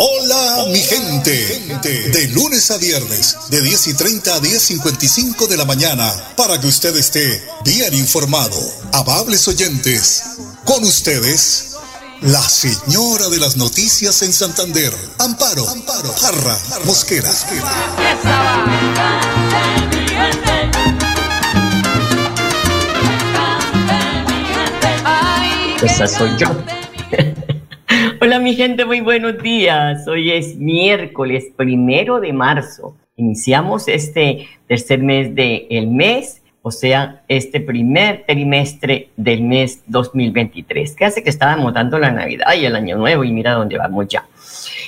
Hola, mi gente. De lunes a viernes, de 10 y 30 a 10 y 55 de la mañana, para que usted esté bien informado. Amables oyentes, con ustedes la señora de las noticias en Santander, Amparo, Amparo, Jarra, Mosquera. Esa soy yo. Hola mi gente, muy buenos días. Hoy es miércoles primero de marzo. Iniciamos este tercer mes del mes o sea, este primer trimestre del mes 2023, que hace que estábamos dando la Navidad y el Año Nuevo y mira dónde vamos ya.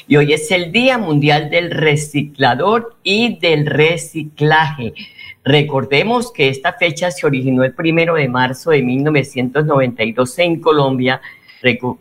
Y hoy es el Día Mundial del Reciclador y del Reciclaje. Recordemos que esta fecha se originó el primero de marzo de 1992 en Colombia.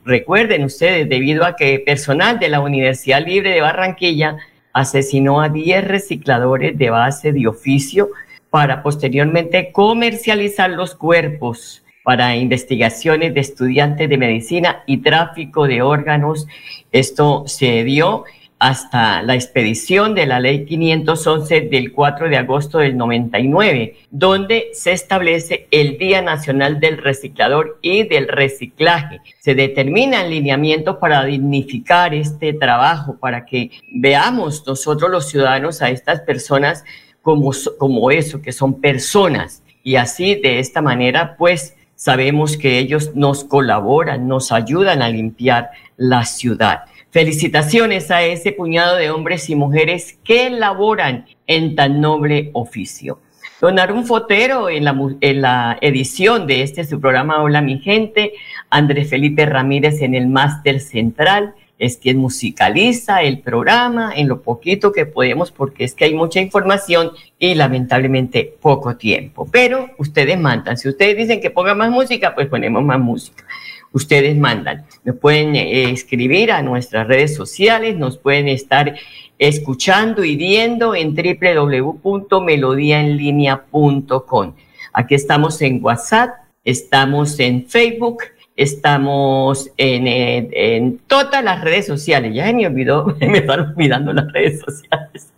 Recuerden ustedes, debido a que personal de la Universidad Libre de Barranquilla asesinó a 10 recicladores de base de oficio para posteriormente comercializar los cuerpos para investigaciones de estudiantes de medicina y tráfico de órganos. Esto se dio hasta la expedición de la ley 511 del 4 de agosto del 99, donde se establece el Día Nacional del Reciclador y del Reciclaje. Se determina el lineamiento para dignificar este trabajo, para que veamos nosotros los ciudadanos a estas personas como, como eso, que son personas. Y así, de esta manera, pues sabemos que ellos nos colaboran, nos ayudan a limpiar la ciudad. Felicitaciones a ese puñado de hombres y mujeres que laboran en tan noble oficio. Donar un Fotero en la, en la edición de este su programa Hola mi gente, Andrés Felipe Ramírez en el máster central, es quien musicaliza el programa en lo poquito que podemos porque es que hay mucha información y lamentablemente poco tiempo. Pero ustedes mandan. Si ustedes dicen que ponga más música, pues ponemos más música. Ustedes mandan. Nos pueden eh, escribir a nuestras redes sociales, nos pueden estar escuchando y viendo en www.melodiaenlinea.com. Aquí estamos en WhatsApp, estamos en Facebook Estamos en, todas las redes sociales. Ya me olvidó, me están olvidando las redes sociales.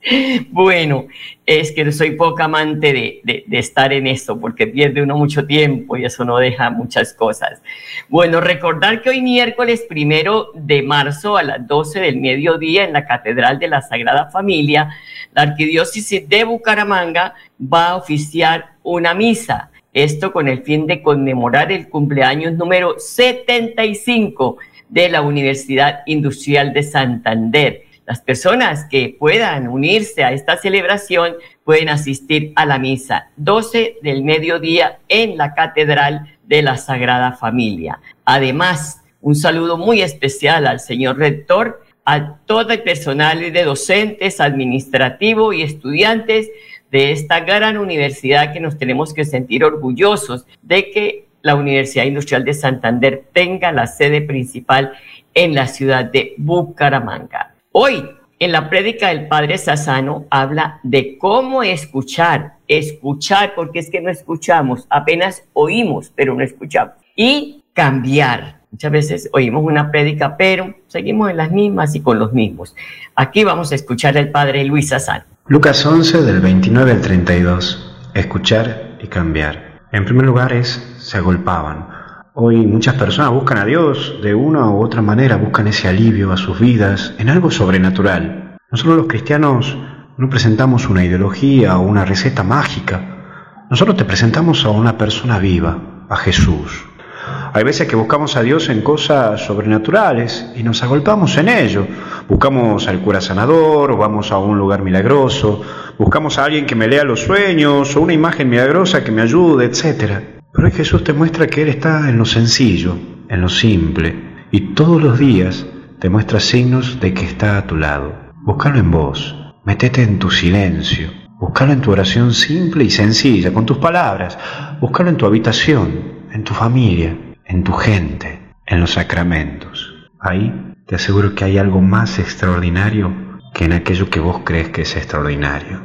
Bueno, es que soy poca amante de, de, de, estar en esto porque pierde uno mucho tiempo y eso no deja muchas cosas. Bueno, recordar que hoy miércoles primero de marzo a las 12 del mediodía en la Catedral de la Sagrada Familia, la Arquidiócesis de Bucaramanga va a oficiar una misa esto con el fin de conmemorar el cumpleaños número 75 de la Universidad Industrial de Santander. Las personas que puedan unirse a esta celebración pueden asistir a la misa 12 del mediodía en la Catedral de la Sagrada Familia. Además, un saludo muy especial al señor rector, a todo el personal de docentes, administrativo y estudiantes de esta gran universidad que nos tenemos que sentir orgullosos de que la Universidad Industrial de Santander tenga la sede principal en la ciudad de Bucaramanga. Hoy, en la prédica del Padre Sassano, habla de cómo escuchar, escuchar, porque es que no escuchamos, apenas oímos, pero no escuchamos, y cambiar. Muchas veces oímos una prédica, pero seguimos en las mismas y con los mismos. Aquí vamos a escuchar al Padre Luis Sassano. Lucas 11 del 29 al 32. Escuchar y cambiar. En primer lugar es, se agolpaban. Hoy muchas personas buscan a Dios de una u otra manera, buscan ese alivio a sus vidas en algo sobrenatural. Nosotros los cristianos no presentamos una ideología o una receta mágica. Nosotros te presentamos a una persona viva, a Jesús, hay veces que buscamos a Dios en cosas sobrenaturales y nos agolpamos en ello. Buscamos al cura sanador, o vamos a un lugar milagroso, buscamos a alguien que me lea los sueños, o una imagen milagrosa que me ayude, etc. Pero Jesús te muestra que Él está en lo sencillo, en lo simple, y todos los días te muestra signos de que está a tu lado. Búscalo en vos, Métete en tu silencio. Búscalo en tu oración simple y sencilla, con tus palabras. Búscalo en tu habitación, en tu familia, en tu gente, en los sacramentos. Ahí te aseguro que hay algo más extraordinario que en aquello que vos crees que es extraordinario.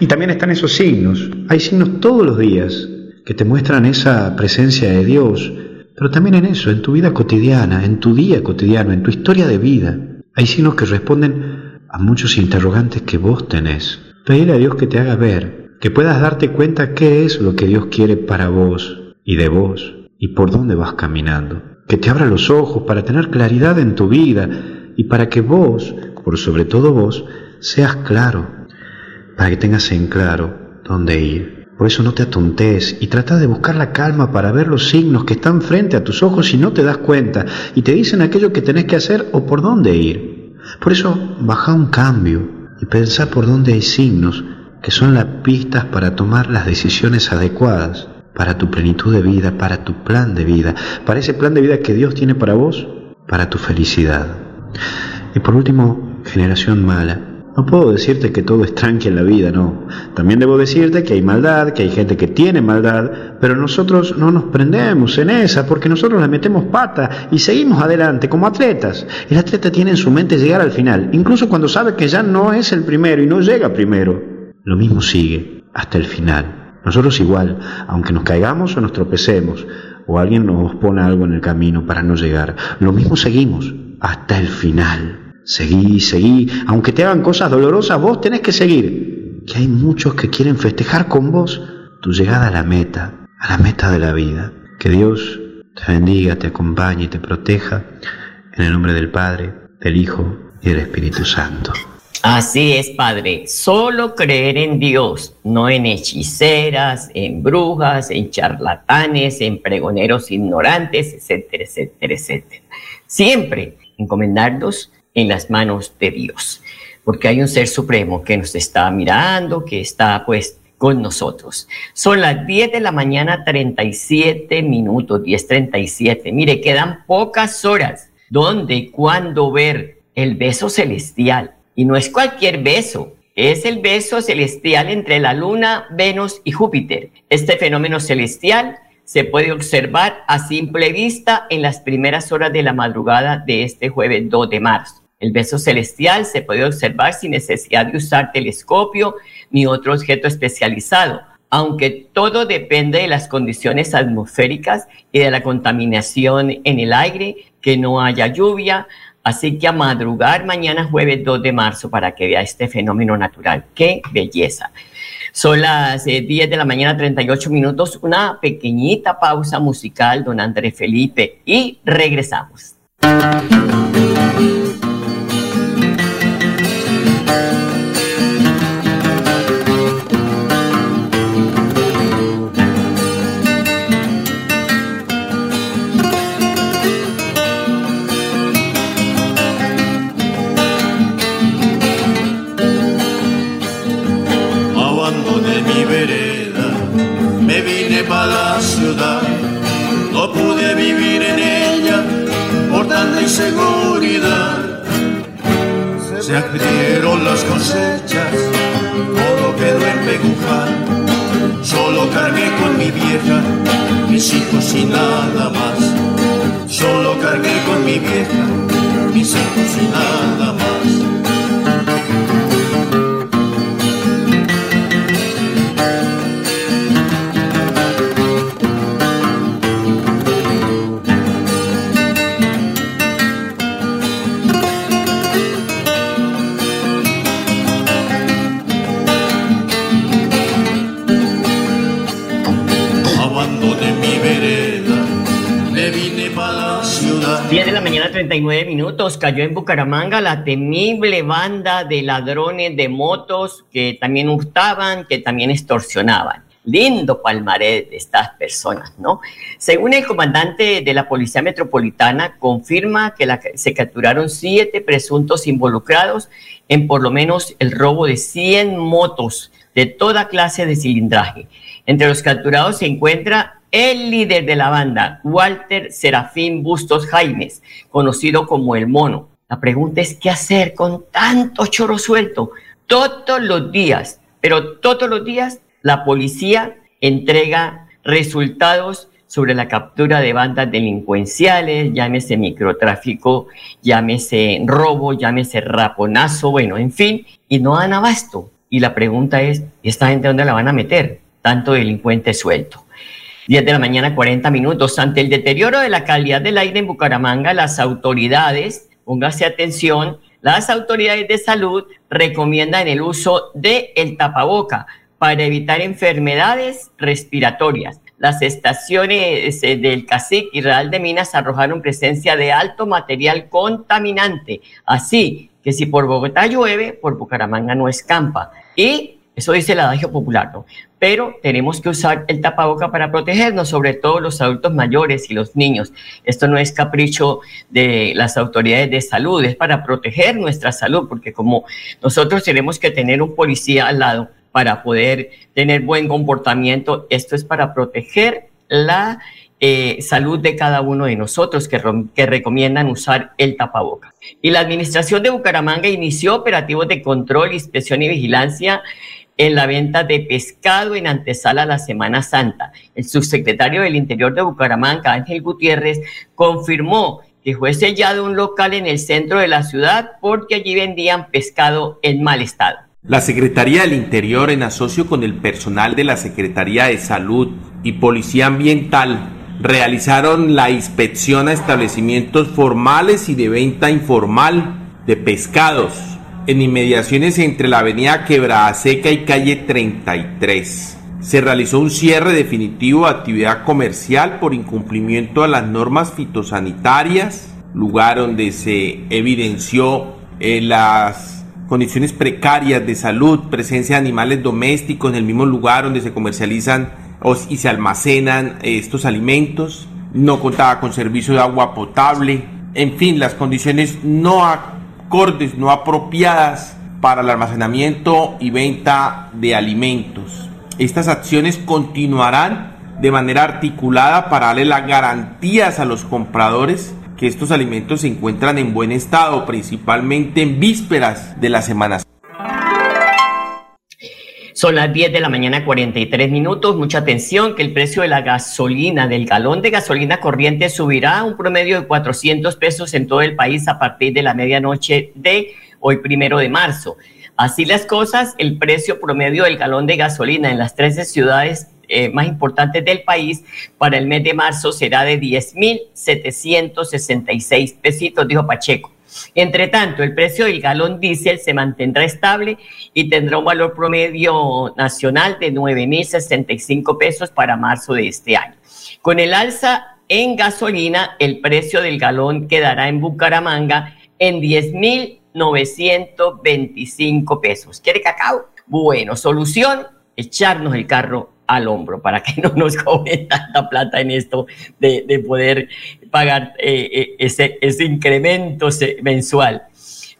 Y también están esos signos. Hay signos todos los días que te muestran esa presencia de Dios, pero también en eso, en tu vida cotidiana, en tu día cotidiano, en tu historia de vida. Hay signos que responden a muchos interrogantes que vos tenés. Pedirle a Dios que te haga ver, que puedas darte cuenta qué es lo que Dios quiere para vos y de vos y por dónde vas caminando. Que te abra los ojos para tener claridad en tu vida y para que vos, por sobre todo vos, seas claro para que tengas en claro dónde ir. Por eso no te atontes y trata de buscar la calma para ver los signos que están frente a tus ojos y no te das cuenta y te dicen aquello que tenés que hacer o por dónde ir. Por eso baja un cambio y pensá por dónde hay signos que son las pistas para tomar las decisiones adecuadas para tu plenitud de vida, para tu plan de vida, para ese plan de vida que Dios tiene para vos, para tu felicidad. Y por último, generación mala, no puedo decirte que todo es tranqui en la vida, no. También debo decirte que hay maldad, que hay gente que tiene maldad, pero nosotros no nos prendemos en esa porque nosotros le metemos pata y seguimos adelante como atletas. El atleta tiene en su mente llegar al final, incluso cuando sabe que ya no es el primero y no llega primero. Lo mismo sigue hasta el final. Nosotros igual, aunque nos caigamos o nos tropecemos, o alguien nos pone algo en el camino para no llegar, lo mismo seguimos hasta el final. Seguí, seguí, aunque te hagan cosas dolorosas, vos tenés que seguir. Que hay muchos que quieren festejar con vos tu llegada a la meta, a la meta de la vida. Que Dios te bendiga, te acompañe y te proteja. En el nombre del Padre, del Hijo y del Espíritu Santo. Así es, Padre. Solo creer en Dios, no en hechiceras, en brujas, en charlatanes, en pregoneros ignorantes, etcétera, etcétera, etcétera. Siempre encomendarnos en las manos de Dios, porque hay un ser supremo que nos está mirando, que está pues con nosotros. Son las 10 de la mañana, 37 minutos, 10.37. Mire, quedan pocas horas. ¿Dónde y cuándo ver el beso celestial? Y no es cualquier beso, es el beso celestial entre la Luna, Venus y Júpiter. Este fenómeno celestial se puede observar a simple vista en las primeras horas de la madrugada de este jueves 2 de marzo. El beso celestial se puede observar sin necesidad de usar telescopio ni otro objeto especializado, aunque todo depende de las condiciones atmosféricas y de la contaminación en el aire, que no haya lluvia. Así que a madrugar mañana jueves 2 de marzo para que vea este fenómeno natural. ¡Qué belleza! Son las 10 eh, de la mañana, 38 minutos, una pequeñita pausa musical, don André Felipe, y regresamos. Seguridad. Se abrieron las cosechas, todo quedó en Beguján. Solo cargué con mi vieja, mis hijos y nada más. Solo cargué con mi vieja, mis hijos y nada más. 39 minutos, cayó en Bucaramanga la temible banda de ladrones de motos que también hurtaban, que también extorsionaban. Lindo palmarés de estas personas, ¿no? Según el comandante de la Policía Metropolitana, confirma que se capturaron siete presuntos involucrados en por lo menos el robo de 100 motos de toda clase de cilindraje. Entre los capturados se encuentra el líder de la banda, Walter Serafín Bustos Jaimes, conocido como El Mono. La pregunta es, ¿qué hacer con tanto choro suelto? todos los días, pero todos los días la policía entrega resultados sobre la captura de bandas delincuenciales, llámese microtráfico, llámese robo, llámese raponazo, bueno, en fin, y no dan abasto. Y la pregunta es, ¿y esta gente dónde la van a meter? Tanto delincuente suelto. 10 de la mañana, 40 minutos. Ante el deterioro de la calidad del aire en Bucaramanga, las autoridades, póngase atención, las autoridades de salud recomiendan el uso de el tapaboca para evitar enfermedades respiratorias. Las estaciones eh, del CACIC y Real de Minas arrojaron presencia de alto material contaminante. Así que si por Bogotá llueve, por Bucaramanga no escampa. Y eso dice el adagio popular. Pero tenemos que usar el tapaboca para protegernos, sobre todo los adultos mayores y los niños. Esto no es capricho de las autoridades de salud, es para proteger nuestra salud, porque como nosotros tenemos que tener un policía al lado para poder tener buen comportamiento, esto es para proteger la eh, salud de cada uno de nosotros que, que recomiendan usar el tapaboca. Y la administración de Bucaramanga inició operativos de control, inspección y vigilancia en la venta de pescado en antesala a la Semana Santa. El subsecretario del Interior de Bucaramanga, Ángel Gutiérrez, confirmó que fue sellado un local en el centro de la ciudad porque allí vendían pescado en mal estado. La Secretaría del Interior, en asocio con el personal de la Secretaría de Salud y Policía Ambiental, realizaron la inspección a establecimientos formales y de venta informal de pescados en inmediaciones entre la avenida Quebrada Seca y calle 33. Se realizó un cierre definitivo de actividad comercial por incumplimiento a las normas fitosanitarias, lugar donde se evidenció eh, las condiciones precarias de salud, presencia de animales domésticos en el mismo lugar donde se comercializan y se almacenan eh, estos alimentos, no contaba con servicio de agua potable, en fin, las condiciones no acordes no apropiadas para el almacenamiento y venta de alimentos. Estas acciones continuarán de manera articulada para darle las garantías a los compradores que estos alimentos se encuentran en buen estado, principalmente en vísperas de la Semana son las 10 de la mañana, 43 minutos. Mucha atención que el precio de la gasolina, del galón de gasolina corriente, subirá a un promedio de 400 pesos en todo el país a partir de la medianoche de hoy, primero de marzo. Así las cosas, el precio promedio del galón de gasolina en las 13 ciudades eh, más importantes del país para el mes de marzo será de 10.766 pesitos, dijo Pacheco. Entre tanto, el precio del galón diésel se mantendrá estable y tendrá un valor promedio nacional de 9.065 pesos para marzo de este año. Con el alza en gasolina, el precio del galón quedará en Bucaramanga en 10.925 pesos. ¿Quiere cacao? Bueno, solución, echarnos el carro al hombro para que no nos cobren tanta plata en esto de, poder pagar eh, eh, ese, ese incremento mensual.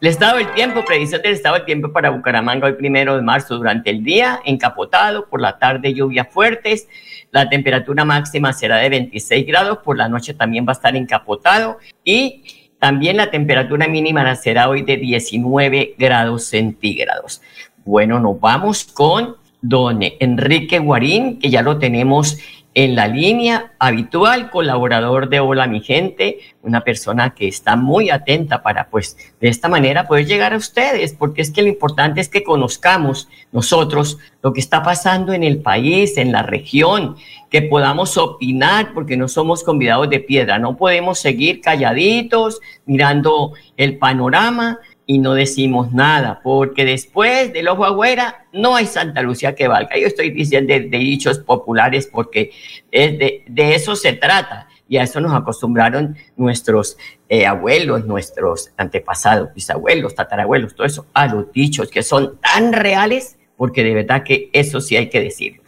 El estado del tiempo, predicción del estado del tiempo para Bucaramanga hoy primero de marzo durante el día, encapotado, por la tarde lluvias fuertes, la temperatura máxima será de 26 grados, por la noche también va a estar encapotado y también la temperatura mínima será hoy de 19 grados centígrados. Bueno, nos vamos con don Enrique Guarín, que ya lo tenemos en la línea habitual, colaborador de Hola mi gente, una persona que está muy atenta para pues de esta manera poder llegar a ustedes, porque es que lo importante es que conozcamos nosotros lo que está pasando en el país, en la región, que podamos opinar, porque no somos convidados de piedra, no podemos seguir calladitos mirando el panorama, y no decimos nada, porque después del ojo agüera no hay Santa Lucía que valga. Yo estoy diciendo de, dichos populares porque es de, eso se trata y a eso nos acostumbraron nuestros eh, abuelos, nuestros antepasados, bisabuelos, tatarabuelos, todo eso, a los dichos que son tan reales, porque de verdad que eso sí hay que decir.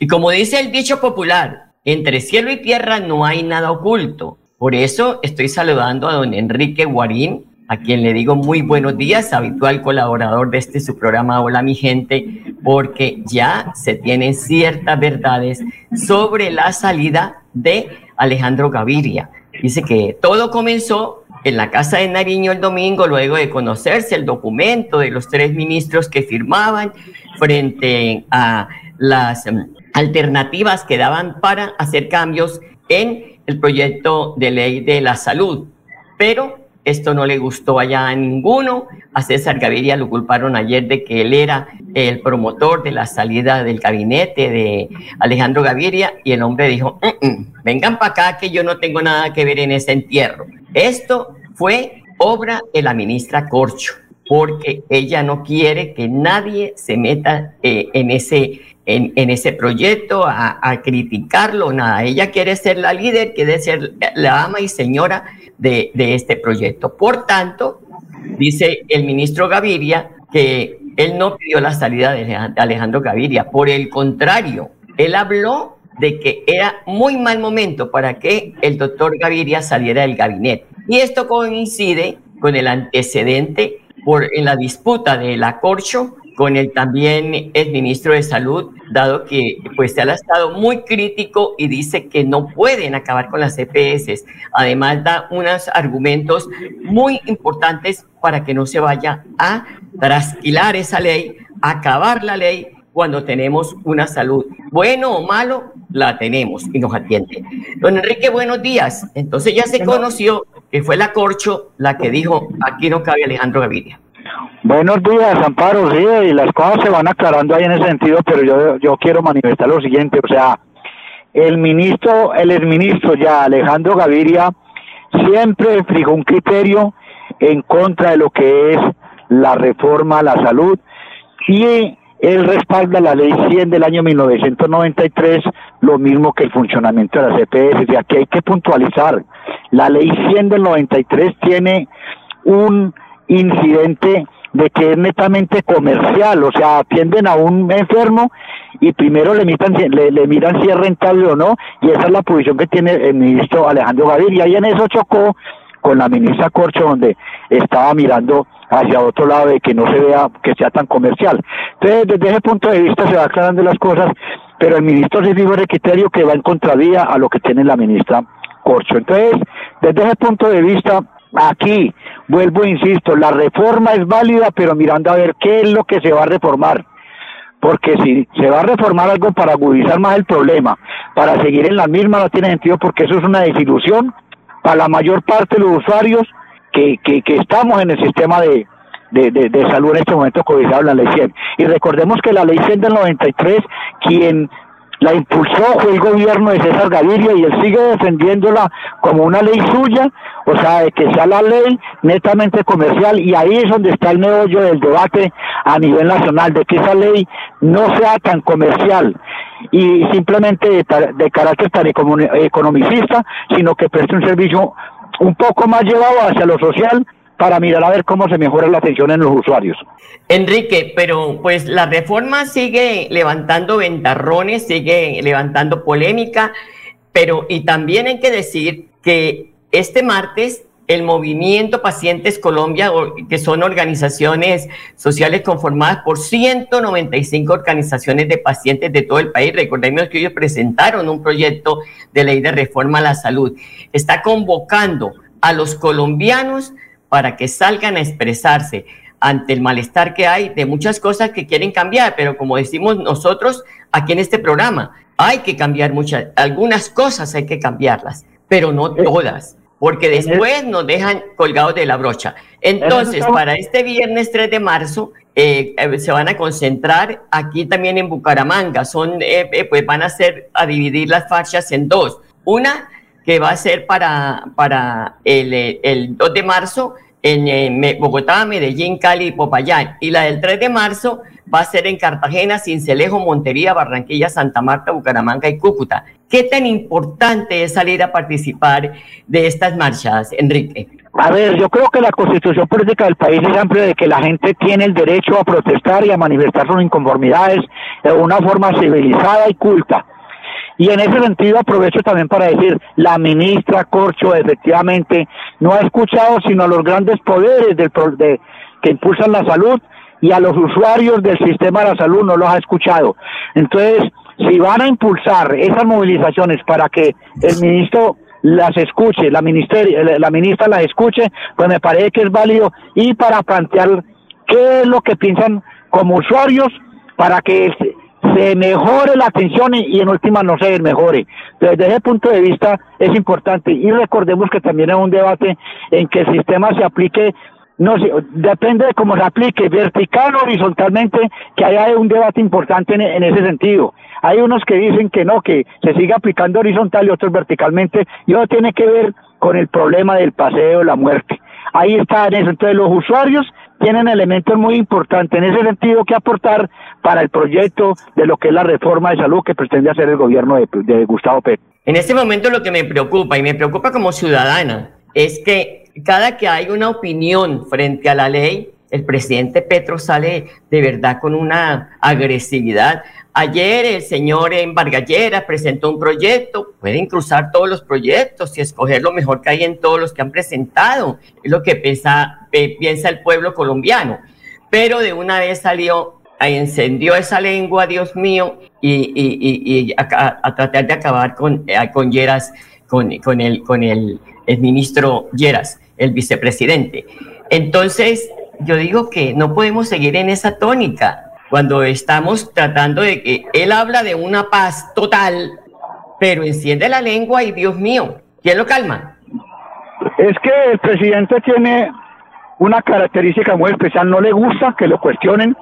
Y como dice el dicho popular, entre cielo y tierra no hay nada oculto. Por eso estoy saludando a don Enrique Guarín, a quien le digo muy buenos días, habitual colaborador de este su programa Hola mi gente, porque ya se tienen ciertas verdades sobre la salida de Alejandro Gaviria. Dice que todo comenzó en la casa de Nariño el domingo, luego de conocerse el documento de los tres ministros que firmaban frente a las em, alternativas que daban para hacer cambios en el proyecto de ley de la salud. Pero esto no le gustó allá a ninguno. A César Gaviria lo culparon ayer de que él era el promotor de la salida del gabinete de Alejandro Gaviria y el hombre dijo, mm, mm, vengan para acá que yo no tengo nada que ver en ese entierro. Esto fue obra de la ministra Corcho, porque ella no quiere que nadie se meta eh, en, ese, en, ese proyecto a, a criticarlo, nada. Ella quiere ser la líder, quiere ser la ama y señora de, este proyecto. Por tanto, dice el ministro Gaviria que él no pidió la salida de Alejandro Gaviria, por el contrario, él habló de que era muy mal momento para que el doctor Gaviria saliera del gabinete. Y esto coincide con el antecedente por, en la disputa de la Corcho con el también el ministro de Salud, dado que pues él ha estado muy crítico y dice que no pueden acabar con las EPS. Además da unos argumentos muy importantes para que no se vaya a trasquilar esa ley, acabar la ley cuando tenemos una salud. Bueno o malo, la tenemos y nos atiende. Don Enrique, buenos días. Entonces ya se conoció que fue la Corcho la que dijo, aquí no cabe Alejandro Gaviria. Buenos días, Amparo. Sí, y las cosas se van aclarando ahí en ese sentido, pero yo, yo quiero manifestar lo siguiente, o sea, el ministro, el exministro ya, Alejandro Gaviria, siempre fijó un criterio en contra de lo que es la reforma a la salud y él respalda la ley 100 del año 1993, lo mismo que el funcionamiento de las EPS. Y aquí hay que puntualizar, la ley 100 del 93 tiene un incidente de que es netamente comercial, o sea, atienden a un enfermo y primero le, le, miran si es rentable o no, y esa es la posición que tiene el ministro Alejandro Gaviria, y en eso chocó con la ministra Corcho, donde estaba mirando hacia otro lado de que no se vea que sea tan comercial. Entonces, desde ese punto de vista se va aclarando las cosas, pero el ministro se fijó el criterio que va en contravía a lo que tiene la ministra Corcho. Entonces, desde ese punto de vista, Aquí, vuelvo, e insisto, la reforma es válida, pero mirando a ver qué es lo que se va a reformar. Porque si se va a reformar algo para agudizar más el problema, para seguir en la misma, no tiene sentido porque eso es una desilusión para la mayor parte de los usuarios que, que, estamos en el sistema de, de, de, salud en este momento codiciado en la ley 100. Y recordemos que la ley 100 del 93, quien la impulsó fue el gobierno de César Gaviria y él sigue defendiéndola como una ley suya, o sea, de que sea la ley netamente comercial y ahí es donde está el meollo del debate a nivel nacional, de que esa ley no sea tan comercial y simplemente de, carácter tan economicista, sino que preste un servicio un poco más llevado hacia lo social para mirar a ver cómo se mejora la atención en los usuarios. Enrique, pero pues la reforma sigue levantando ventarrones, sigue levantando polémica, pero y también hay que decir que este martes el movimiento Pacientes Colombia, que son organizaciones sociales conformadas por 195 organizaciones de pacientes de todo el país. Recordemos que ellos presentaron un proyecto de ley de reforma a la salud. Está convocando a los colombianos para que salgan a expresarse ante el malestar que hay de muchas cosas que quieren cambiar, pero como decimos nosotros aquí en este programa, hay que cambiar muchas, algunas cosas hay que cambiarlas, pero no todas, porque después nos dejan colgados de la brocha. Entonces, para este viernes 3 de marzo, eh, eh, se van a concentrar aquí también en Bucaramanga, son, eh, pues van a hacer, a dividir las fachas en dos. Una que va a ser para, para el, el 2 de marzo en Bogotá, Medellín, Cali y Popayán. Y la del 3 de marzo va a ser en Cartagena, Cincelejo, Montería, Barranquilla, Santa Marta, Bucaramanga y Cúcuta. ¿Qué tan importante es salir a participar de estas marchas, Enrique? A ver, yo creo que la constitución política del país es amplia de que la gente tiene el derecho a protestar y a manifestar sus inconformidades de una forma civilizada y culta. Y en ese sentido aprovecho también para decir, la ministra Corcho efectivamente no ha escuchado sino a los grandes poderes del, de, que impulsan la salud y a los usuarios del sistema de la salud no los ha escuchado. Entonces, si van a impulsar esas movilizaciones para que el ministro las escuche, la, la ministra las escuche, pues me parece que es válido y para plantear qué es lo que piensan como usuarios para que se mejore la atención y, en última no se mejore. Desde ese punto de vista es importante y recordemos que también es un debate en que el sistema se aplique no depende de cómo se aplique, vertical o horizontalmente, que haya un debate importante en, ese sentido. Hay unos que dicen que no, que se siga aplicando horizontal y otros verticalmente, y eso tiene que ver con el problema del paseo, la muerte. Ahí está en eso. Entonces los usuarios tienen elementos muy importantes en ese sentido que aportar para el proyecto de lo que es la reforma de salud que pretende hacer el gobierno de, Gustavo Petro. En este momento lo que me preocupa, y me preocupa como ciudadana, es que cada que hay una opinión frente a la ley, el presidente Petro sale de verdad con una agresividad. Ayer el señor en Vargallera presentó un proyecto, pueden cruzar todos los proyectos y escoger lo mejor que hay en todos los que han presentado, es lo que piensa, piensa el pueblo colombiano. Pero de una vez salió, encendió esa lengua, Dios mío, y, a, tratar de acabar con, eh, con Lleras, con, con, el, con el, el ministro Lleras, el vicepresidente. Entonces, yo digo que no podemos seguir en esa tónica cuando estamos tratando de que él habla de una paz total, pero enciende la lengua y Dios mío, ¿quién lo calma? Es que el presidente tiene una característica muy especial, no le gusta que lo cuestionen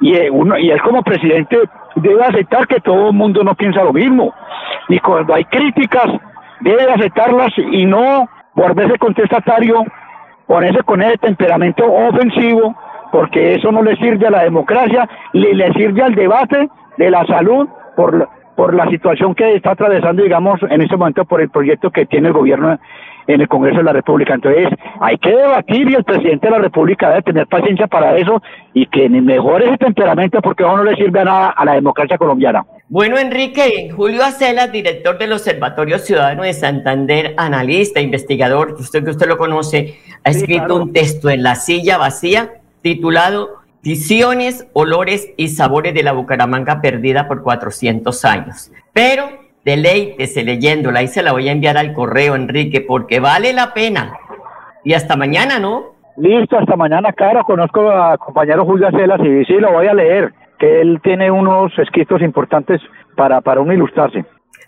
y, eh, uno, y él como presidente debe aceptar que todo el mundo no piensa lo mismo y cuando hay críticas debe aceptarlas y no volverse contestatario, ponerse con ese temperamento ofensivo porque eso no le sirve a la democracia, le sirve al debate de la salud por, por la situación que está atravesando, digamos, en este momento por el proyecto que tiene el gobierno en el Congreso de la República. Entonces, hay que debatir y el presidente de la República debe tener paciencia para eso y que mejore ese temperamento porque eso no le sirve a nada a la democracia colombiana. Bueno, Enrique, Julio Acela, director del Observatorio Ciudadano de Santander, analista, investigador, usted que usted lo conoce, ha escrito un texto en La Silla Vacía titulado Visiones, Olores y Sabores de la Bucaramanga perdida por 400 años. Pero deleítese leyéndola y se la voy a enviar al correo, Enrique, porque vale la pena. Y hasta mañana, ¿no? Listo, hasta mañana, claro. Conozco a compañero Julio Acelas y sí, lo voy a leer, que él tiene unos escritos importantes para, para uno ilustrarse.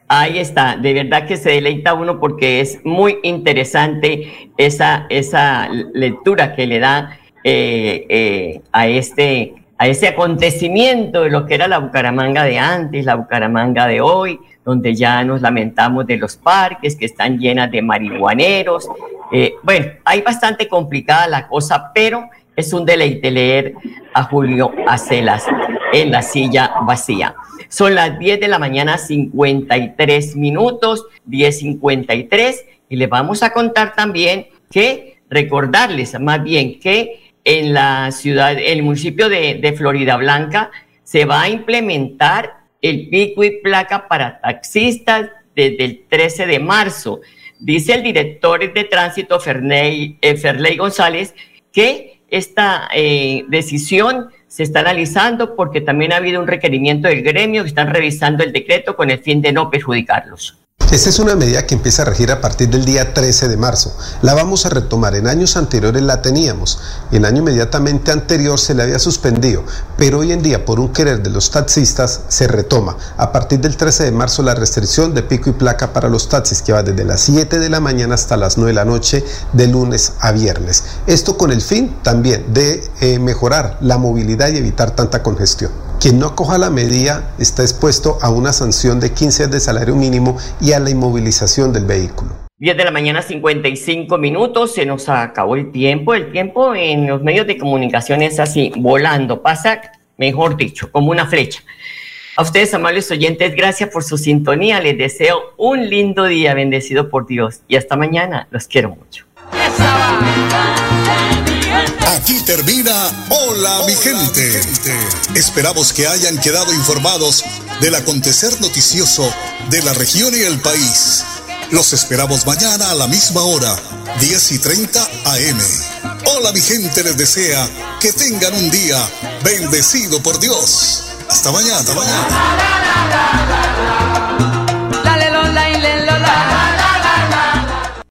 Ahí está, de verdad que se deleita uno porque es muy interesante esa, esa lectura que le da eh, eh, a, este, a ese acontecimiento de lo que era la Bucaramanga de antes, la Bucaramanga de hoy, donde ya nos lamentamos de los parques que están llenas de marihuaneros. Eh, bueno, hay bastante complicada la cosa, pero es un deleite leer a Julio Acelas en la silla vacía. Son las 10 de la mañana, 53 minutos, 10.53, y les vamos a contar también que, recordarles más bien que en la ciudad, el municipio de, Florida Blanca, se va a implementar el pico y placa para taxistas desde el 13 de marzo. Dice el director de tránsito Ferney, eh, Ferley González que esta eh, decisión se está analizando porque también ha habido un requerimiento del gremio que están revisando el decreto con el fin de no perjudicarlos. Esta es una medida que empieza a regir a partir del día 13 de marzo. La vamos a retomar. En años anteriores la teníamos en año inmediatamente anterior se le había suspendido, pero hoy en día por un querer de los taxistas se retoma. A partir del 13 de marzo la restricción de pico y placa para los taxis que va desde las 7 de la mañana hasta las 9 de la noche de lunes a viernes. Esto con el fin también de eh, mejorar la movilidad y evitar tanta congestión. Quien no acoja la medida está expuesto a una sanción de 15 días de salario mínimo y a la inmovilización del vehículo. 10 de la mañana, 55 minutos, se nos acabó el tiempo. El tiempo en los medios de comunicación es así, volando, pasa, mejor dicho, como una flecha. A ustedes, amables oyentes, gracias por su sintonía. Les deseo un lindo día, bendecido por Dios. Y hasta mañana, los quiero mucho. Aquí termina Hola mi gente. Esperamos que hayan quedado informados del acontecer noticioso de la región y el país. Los esperamos mañana a la misma hora, 10 y 30 AM. Hola mi gente les desea que tengan un día bendecido por Dios. Hasta mañana, hasta mañana.